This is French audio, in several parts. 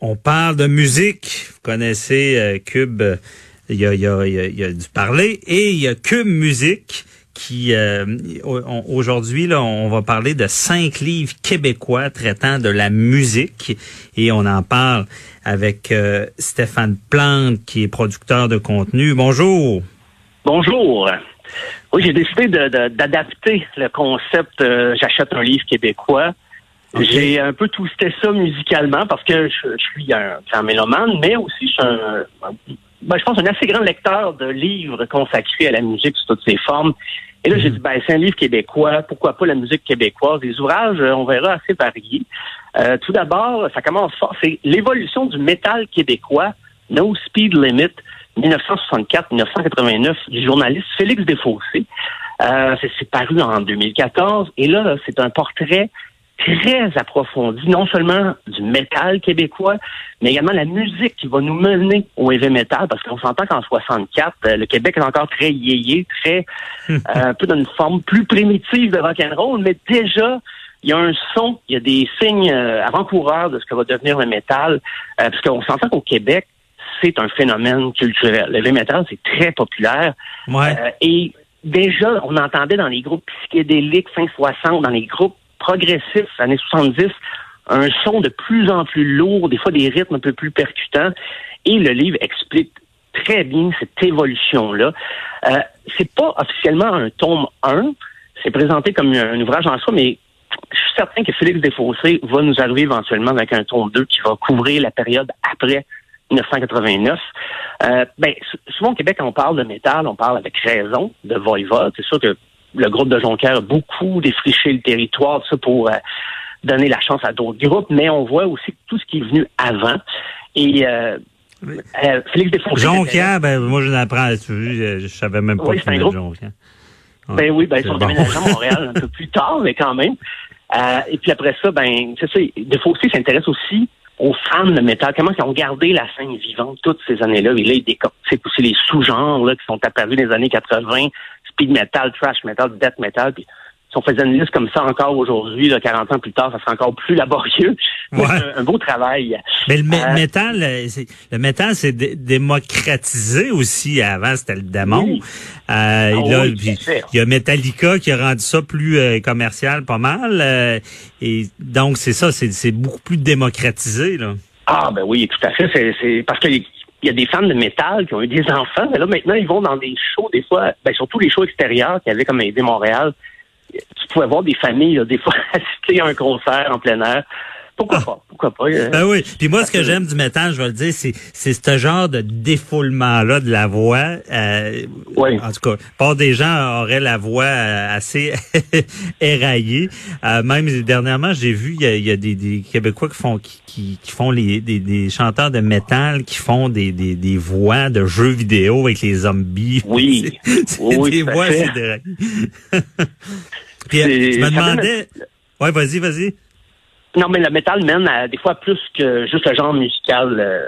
On parle de musique. Vous connaissez euh, Cube. euh, Il y, a, il, y a, y a- du parler. Et il y a Cube Musique qui, euh, aujourd'hui, là, on va parler de cinq livres québécois traitant de la musique. Et on en parle avec euh, Stéphane Plante, qui est producteur de contenu. Bonjour. Bonjour. Oui, j'ai décidé d'adapter le concept euh, J'achète un livre québécois. J'ai un peu twisté ça musicalement parce que je, je suis un grand mélomane, mais aussi je suis un, ben, je pense un assez grand lecteur de livres consacrés à la musique sous toutes ses formes. Et là, j'ai dit, ben, c'est un livre québécois, pourquoi pas la musique québécoise? Des ouvrages, euh, on verra, assez variés. Euh, tout d'abord, ça commence fort, c'est l'évolution du métal québécois, No Speed Limit, 1964-1989, du journaliste Félix Desfossés. Euh, c'est paru en 2014. Et là, c'est un portrait très approfondi, non seulement du métal québécois, mais également la musique qui va nous mener au heavy metal, parce qu'on s'entend qu'en 64, euh, le Québec est encore très yéyé, très euh, un peu dans une forme plus primitive de rock'n'roll, mais déjà il y a un son, il y a des signes euh, avant-coureurs de ce que va devenir le métal, euh, parce qu'on s'entend qu'au Québec, c'est un phénomène culturel. Le heavy metal, c'est très populaire. Ouais. Euh, et déjà, on entendait dans les groupes psychédéliques fin 60, dans les groupes progressifs années 70, un son de plus en plus lourd, des fois des rythmes un peu plus percutants. Et le livre explique très bien cette évolution-là. Euh, c'est pas officiellement un tome 1, c'est présenté comme un, ouvrage en soi, mais je suis certain que Félix Desfossés va nous arriver éventuellement avec un tome 2 qui va couvrir la période après 1989. Euh, ben, sou- souvent au Québec, on parle de métal, on parle avec raison de Voivode. C'est sûr que le groupe de Jonquière a beaucoup défriché le territoire, ça pour euh, donner la chance à d'autres groupes, mais on voit aussi tout ce qui est venu avant. Et euh, euh, Félix Desfossés... Jonquière, ben, moi, je l'apprends. Tu vois, Je, je savais même pas Oui, qu'il groupe. Jonquière. Ben oui, ben ils sont bon. déménagés à Montréal un peu plus tard, mais quand même. Euh, et puis après ça, ben c'est ça. Desfossés s'intéresse aussi aux fans de métal, comment ils ont gardé la scène vivante toutes ces années-là? Et là, il décortique aussi les sous-genres là, qui sont apparus dans les années 80, speed metal, trash metal, death metal. Puis si on faisait une liste comme ça encore aujourd'hui, là, 40 ans plus tard, ça serait encore plus laborieux. Ouais. un, un beau travail. Mais le Euh, métal, euh, le métal, c'est dé- démocratisé aussi. Avant, c'était le démon. Oui. Euh, Ah là, oui, puis, il y a Metallica qui a rendu ça plus euh, commercial, pas mal. euh, et donc, c'est ça, c'est beaucoup plus démocratisé. Là. Ah ben oui, tout à fait. C'est, parce qu'il y a des fans de métal qui ont eu des enfants, mais là maintenant ils vont dans des shows des fois, ben surtout les shows extérieurs qu'il y avait comme Aidé Montréal. Tu pouvais voir des familles des fois assister à un concert en plein air. Pourquoi pas? Pourquoi pas? Euh, Ben oui. Puis moi, ce que j'aime du métal, je vais le dire, c'est c'est ce genre de défoulement-là de la voix. Euh, Oui. En tout cas, pas des gens auraient la voix euh, assez éraillée. Euh, même dernièrement, j'ai vu, il y a, il y a des, des Québécois qui font qui, qui, qui font les des, des chanteurs de métal qui font des, des, des voix de jeux vidéo avec les zombies. Oui. C'est Oui, des voix. Puis euh, C'est- je me demandais. Ouais, vas-y, vas-y. Non, mais le métal mène à des fois plus que juste le genre musical. euh,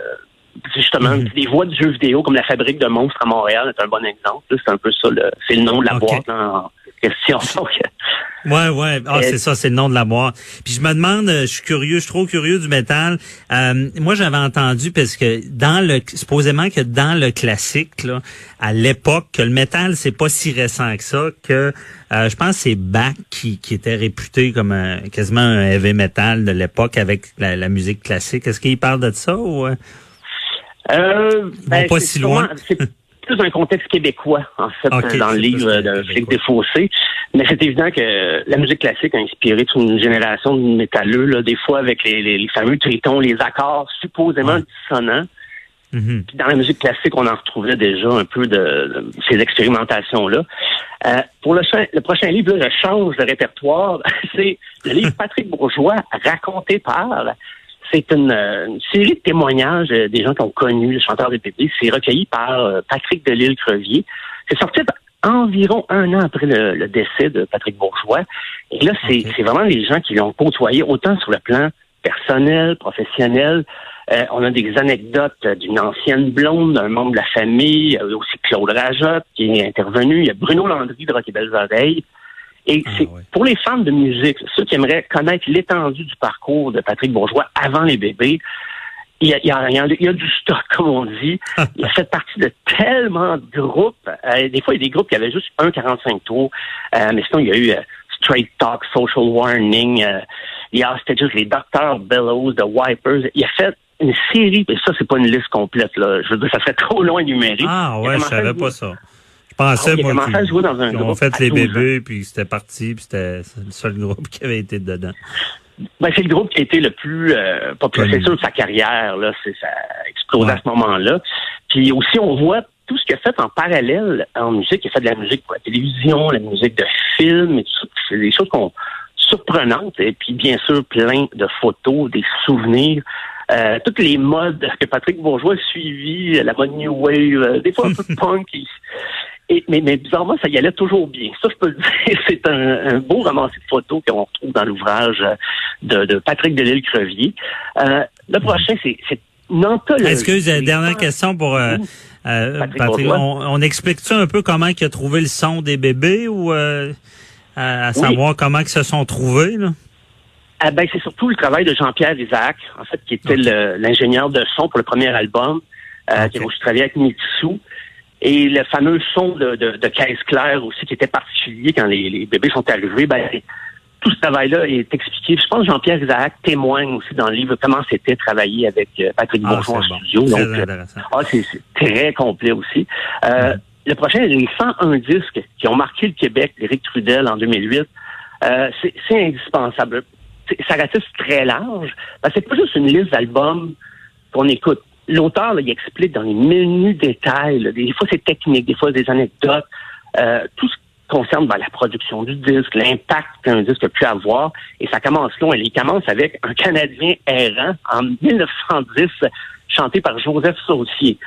justement, Mhm. des voix de jeux vidéo comme la Fabrique de monstres à Montréal est un bon exemple. C'est un peu ça, le, c'est le nom de la boîte en question. Donc, Ouais, ouais. Ah, Euh, c'est ça, c'est le nom de la boîte. Puis je me demande, euh, je suis curieux, je suis trop curieux du métal. Euh, moi, j'avais entendu parce que dans le, supposément que dans le classique, là, à l'époque, que le métal c'est pas si récent que ça, que euh, je pense que c'est Bach qui, qui était réputé comme un, quasiment un heavy metal de l'époque avec la, la musique classique. Est-ce qu'il parle de ça ou euh? Euh, vont pas si loin. sûrement- plus un contexte québécois, en fait, dans le livre de. Félix Desfossés. Mais c'est évident que la musique classique a inspiré toute une génération de métalleux, là, des fois avec les, les- les fameux tritons, les accords supposément Ouais. dissonants. Mhm. Puis dans la musique classique, on en retrouvait déjà un peu de, de ces expérimentations-là. Euh, pour le, le prochain livre, là, je change de répertoire. C'est le livre Patrick Bourgeois, raconté par. C'est une, série de témoignages des gens qui ont connu le chanteur des bébés. C'est recueilli par Patrick Delisle-Crevier. C'est sorti environ un an après le, décès de Patrick Bourgeois. Et là, c'est vraiment les gens qui l'ont côtoyé autant sur le plan personnel, professionnel. Euh, on a des anecdotes d'une ancienne blonde, d'un membre de la famille, euh, aussi Claude Rajot qui est intervenu. Il y a Bruno Landry de Rock et Belles Oreilles. Et ah, c'est pour les fans de musique, ceux qui aimeraient connaître l'étendue du parcours de Patrick Bourgeois avant les bébés, il y, a, il, y a, il y a, du stock, comme on dit. il a fait partie de tellement de groupes. Euh, des fois, il y a des groupes qui avaient juste un 45 tours. Euh, mais sinon, il y a eu euh, Straight Talk, Social Warning. il y a, c'était juste les Docteurs Bellows, The Wipers. Il a fait une série, et ça, c'est pas une liste complète, là. Je veux dire, ça serait trop loin numérique. Ah ouais, je savais pas ça. Pensais, ah, moi, qu'ils ont fait les bébés, puis c'était parti, puis c'était le seul groupe qui avait été dedans. Ben, c'est le groupe qui a été le plus euh, populaire, c'est sûr, de sa carrière. Là, c'est, ça a explosé à ce moment-là. Puis aussi, on voit tout ce qu'il a fait en parallèle en musique. Il a fait de la musique pour la télévision, la musique de film, et tout ça. C'est des choses qu'on surprenantes. Et puis, bien sûr, plein de photos, des souvenirs. Euh, toutes les modes que Patrick Bourgeois a suivi, la mode New Wave, euh, des fois un peu punk mais, mais, bizarrement, ça y allait toujours bien. Ça, je peux le dire, c'est un, beau romancier de photos qu'on retrouve dans l'ouvrage de, de Patrick Delisle-Crevier. Euh, le prochain, c'est. Excuse, dernière question pour euh, euh, Patrick. on, explique-tu un peu comment il a trouvé le son des bébés ou euh, à, savoir comment ils se sont trouvés? Là? Ah ben, c'est surtout le travail de Jean-Pierre Isaac, en fait, qui était l'ingénieur de son pour le premier album, euh, qui a aussi travaillé avec Mitsu. Et le fameux son de, de, de, caisse claire aussi, qui était particulier quand les, les bébés sont arrivés, ben, tout ce travail-là est expliqué. Je pense que Jean-Pierre Isaac témoigne aussi dans le livre comment c'était travailler avec euh, Patrick ah, Bourgeois en studio. Donc, euh, ah, c'est très complet aussi. Euh, Le prochain, les 101 disques qui ont marqué le Québec, Éric Trudel en 2008, euh, c'est indispensable. Ça ratisse très large. C'est pas juste une liste d'albums qu'on écoute l'auteur, il explique dans les menus détails, des fois c'est technique, des fois des anecdotes, euh, tout ce qui concerne ben, la production du disque, l'impact qu'un disque a pu avoir. Et ça commence long. il commence avec un Canadien errant en 1910, chanté par Joseph Saucier.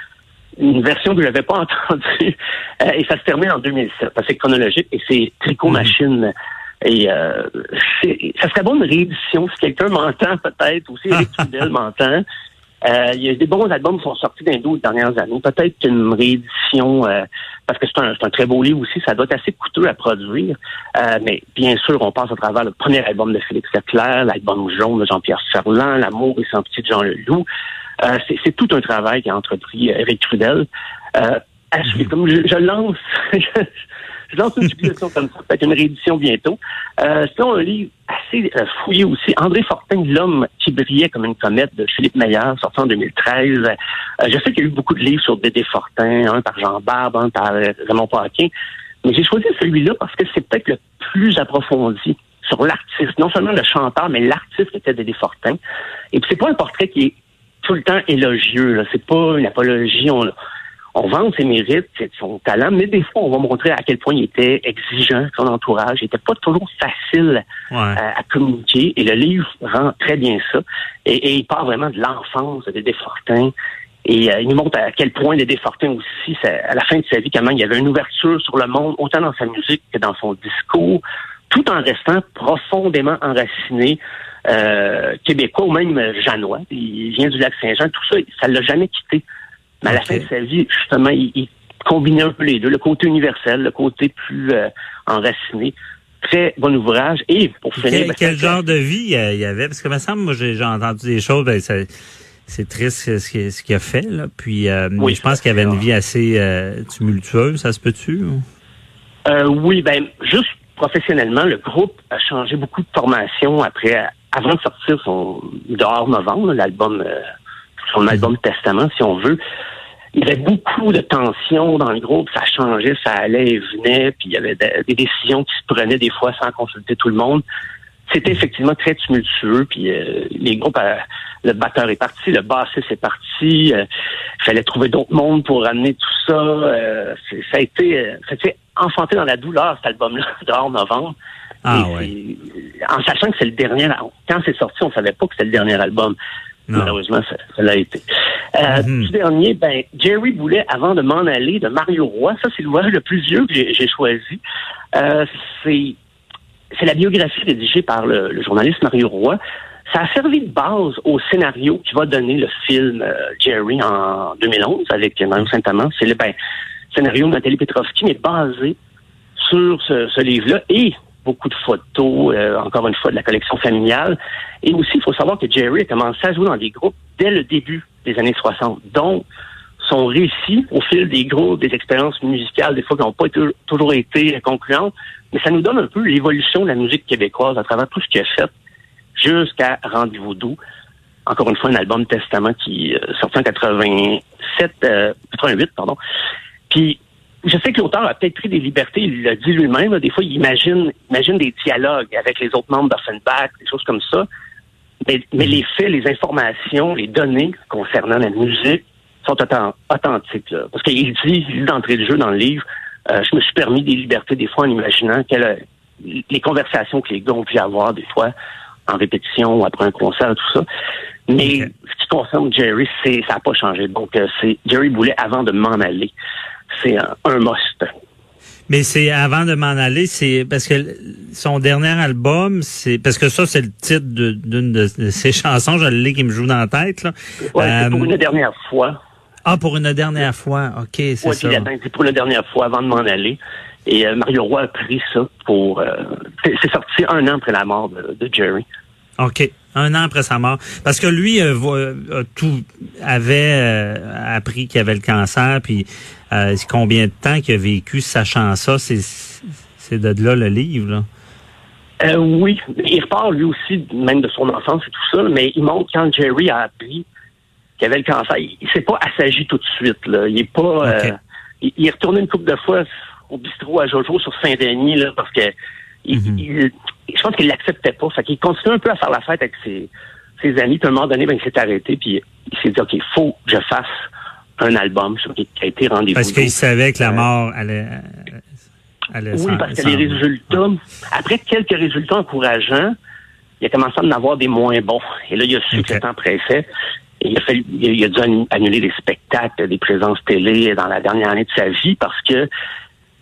Une version que je n'avais pas entendue. Euh, et ça se termine en 2007. C'est chronologique et c'est Tricot mhm. Machine. Et euh, ça serait bon une réédition si quelqu'un m'entend peut-être, ou si Eric m'entend. Euh, il y a des bons albums qui sont sortis dans les 12 dernières années. Peut-être une réédition, euh, parce que c'est un, un, très beau livre aussi, ça doit être assez coûteux à produire. Euh, mais bien sûr, on passe à travers le premier album de Félix Leclerc, l'album jaune de Jean-Pierre Ferland, L'amour et sans petit de Jean Leloup. Euh, c'est tout un travail qu'a entrepris Eric Trudel. Euh, comme je, je lance, je lance une publication comme ça, peut-être une réédition bientôt. Euh, un livre assez euh, fouillé aussi, André Fortin, L'homme qui brillait comme une comète de Philippe Meyer, sorti en 2013. Euh, je sais qu'il y a eu beaucoup de livres sur Dédé Fortin, un par Jean Barbe, un par euh, Raymond Paquin, mais j'ai choisi celui-là parce que c'est peut-être le plus approfondi sur l'artiste, non seulement le chanteur, mais l'artiste qui était Dédé Fortin. Et puis c'est pas un portrait qui est tout le temps élogieux, c'est pas une apologie, on, on vend ses mérites, son talent, mais des fois, on va montrer à quel point il était exigeant, son entourage. Il était pas toujours facile euh, à, communiquer. Et le livre rend très bien ça. Et, il parle vraiment de l'enfance de Desfortins. Et euh, il nous montre à quel point les Desfortins aussi, à la fin de sa vie, comment il y avait une ouverture sur le monde, autant dans sa musique que dans son discours, tout en restant profondément enraciné euh, québécois ou même janois. Il vient du lac Saint-Jean. Tout ça, ça l'a jamais quitté. Mais à la fin de sa vie, justement, il, combinait un peu les deux, le côté universel, le côté plus euh, enraciné. Très bon ouvrage. Et pour finir... Quel, ben, genre de vie euh, il y avait? Parce que, me semble, moi, j'ai entendu des choses, ben, c'est triste ce qu'il a fait, là. Puis, euh, je pense qu'il avait une vie assez tumultueuse, ça se peut-tu? oui, ben, juste professionnellement, le groupe a changé beaucoup de formation après, avant de sortir son dehors novembre, l'album, son album Testament, si on veut il y avait beaucoup de tensions dans le groupe, ça changeait, ça allait et venait, puis il y avait des décisions qui se prenaient des fois sans consulter tout le monde. C'était effectivement très tumultueux, puis euh, les groupes, euh, le batteur est parti, le bassiste est parti, euh, il fallait trouver d'autres mondes pour ramener tout ça. ça a été, ça a été enfanté dans la douleur cet album-là, dehors novembre. Ah, en sachant que c'est le dernier, quand c'est sorti, on savait pas que c'était le dernier album. Malheureusement, ça, l'a été. Euh, mm dernier, ben, Jerry Boulet, avant de m'en aller, de Mario Roy, ça c'est l'ouvrage le plus vieux que j'ai choisi. Euh, c'est c'est la biographie rédigée par le, journaliste Mario Roy. Ça a servi de base au scénario qui va donner le film euh, Jerry en 2011 avec Mario Saint-Amand. C'est le ben, scénario de Nathalie Petrovski, mais basé sur ce, livre-là et beaucoup de photos, euh, encore une fois, de la collection familiale. Et aussi, il faut savoir que Jerry a commencé à jouer dans des groupes dès le début des années 60. Donc, son récit au fil des groupes, des expériences musicales, des fois qui n'ont pas toujours été concluantes, mais ça nous donne un peu l'évolution de la musique québécoise à travers tout ce qu'il a fait jusqu'à Rendez-vous doux. Encore une fois, un album Testament qui euh, sorti en 87, 88, euh, pardon. Puis, je sais que l'auteur a peut-être pris des libertés, il l'a dit lui-même. Des fois, il imagine, imagine des dialogues avec les autres membres d'Offenbach, des choses comme ça. Mais, mais, les faits, les informations, les données concernant la musique sont authentiques. Parce qu'il dit, d'entrée de jeu dans le livre, euh, je me suis permis des libertés des fois en imaginant que les conversations que les gars ont pu avoir des fois en répétition ou après un concert, tout ça. Mais ce qui concerne Jerry, c'est ça n'a pas changé. Donc, euh, c'est Jerry Boulet avant de m'en aller. C'est un, un must. Mais c'est avant de m'en aller, c'est parce que son dernier album, c'est parce que ça, c'est le titre d'une de, ses chansons, je l'ai qui me joue dans la tête. Là. Ouais, c'est pour euh, une dernière fois. Ah, pour une dernière fois, OK, c'est ça. Oui, c'est pour une dernière fois avant de m'en aller. Et euh, Mario Roy a pris ça pour... Euh, c'est sorti un an après la mort de, Jerry. OK. Un an après sa mort. Parce que lui, euh, tout avait appris qu'il avait le cancer, puis combien de temps qu'il a vécu sachant ça, c'est de là le livre, là. oui, il repart lui aussi, même de son enfance et tout ça, mais il montre quand Jerry a appris qu'il avait le cancer. Il, s'est pas assagi tout de suite. Là. Il est pas. Euh, il, est retourné une couple de fois au bistrot à Jojo sur Saint-Denis là, parce que mhm. Je pense qu'il l'acceptait pas. Fait qu'il continue un peu à faire la fête avec ses, ses amis. Puis à un moment donné, ben, il s'est arrêté. Puis il s'est dit OK, il faut que je fasse un album qui a été rendez-vous. Parce qu'il savait que la euh, mort allait. allait oui, parce que les résultats, après quelques résultats encourageants, il a commencé à en avoir des moins bons. Et là, il a su que c'était en préfet il a, fallu, il a dû annuler des spectacles, des présences télé dans la dernière année de sa vie parce que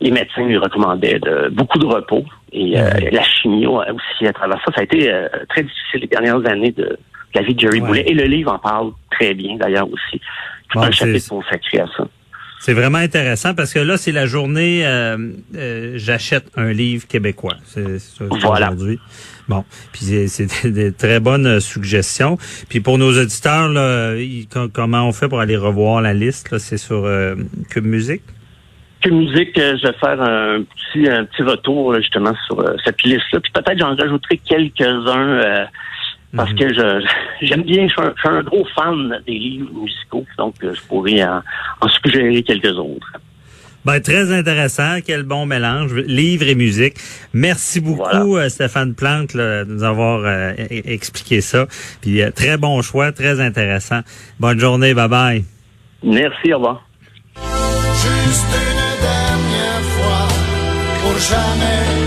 les médecins lui recommandaient de, beaucoup de repos. Et euh, la chimio aussi à travers ça, ça a été euh, très difficile les dernières années de, la vie de Jerry Boulet. Et le livre en parle très bien d'ailleurs aussi. C'est un chapitre consacré à ça. C'est vraiment intéressant parce que là, c'est la journée euh, euh J'achète un livre québécois. C'est voilà. aujourd'hui. Bon, puis c'est des très bonnes suggestions. Puis pour nos auditeurs, là, comment on fait pour aller revoir la liste? C'est sur euh, Cube Musique? Cube Musique, euh, je vais faire un petit, un petit retour justement sur cette liste-là. Puis peut-être j'en rajouterai quelques-uns parce que je j'aime bien, je suis, un, gros fan des livres musicaux, donc euh, je pourrais en, suggérer quelques autres. Ben, très intéressant. Quel bon mélange. Livre et musique. Merci beaucoup, euh, Stéphane Plante, de nous avoir euh, e-, e-, expliqué ça. Puis, très bon choix, très intéressant. Bonne journée. Bye bye. Merci. Au revoir. Jamais